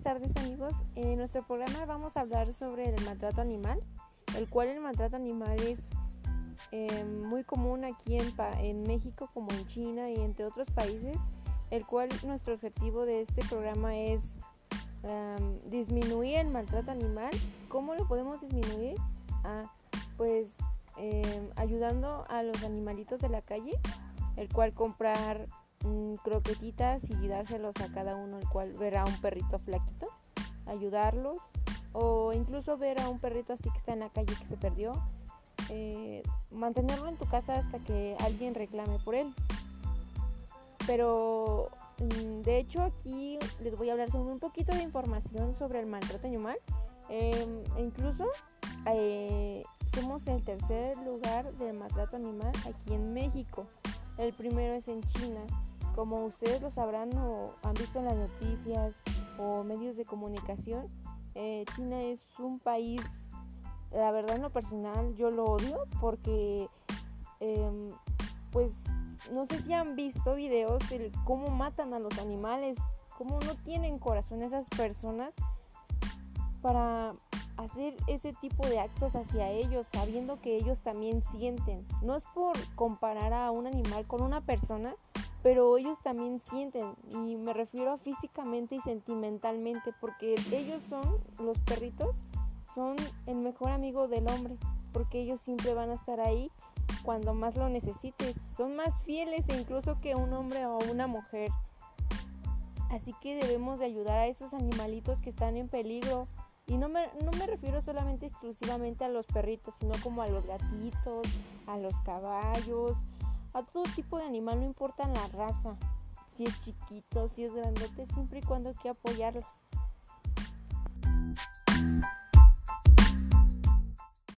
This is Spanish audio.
tardes amigos. En nuestro programa vamos a hablar sobre el maltrato animal, el cual el maltrato animal es eh, muy común aquí en, en, México como en China y entre otros países, el cual nuestro objetivo de este programa es um, disminuir el maltrato animal. ¿Cómo lo podemos disminuir? Ah, pues eh, ayudando a los animalitos de la calle, el cual comprar croquetitas y dárselos a cada uno, el cual ver a un perrito flaquito, ayudarlos, o incluso ver a un perrito así que está en la calle que se perdió, eh, mantenerlo en tu casa hasta que alguien reclame por él. Pero mm, de hecho aquí les voy a hablar sobre un poquito de información sobre el maltrato animal. Em, e incluso eh, somos el tercer lugar de maltrato animal aquí en México. El primero es en China como ustedes lo sabrán o han visto en las noticias o medios de comunicación, eh, China es un país, la verdad en lo personal yo lo odio porque em, pues no sé si han visto videos de cómo matan a los animales, cómo no tienen corazón esas personas para hacer ese tipo de actos hacia ellos, sabiendo que ellos también sienten. No es por comparar a un animal con una persona, pero ellos también sienten y me refiero físicamente y sentimentalmente porque ellos son, los perritos, son el mejor amigo del hombre porque ellos siempre van a estar ahí cuando más lo necesites. Son más fieles incluso que un hombre o una mujer. Así que debemos de ayudar a esos animalitos que están en peligro. Y no me, no me refiero solamente exclusivamente a los perritos, sino como a los gatitos, a los caballos, a todo tipo de animal, no importa la raza, si es chiquito, si es grandote, siempre y cuando hay que apoyarlos.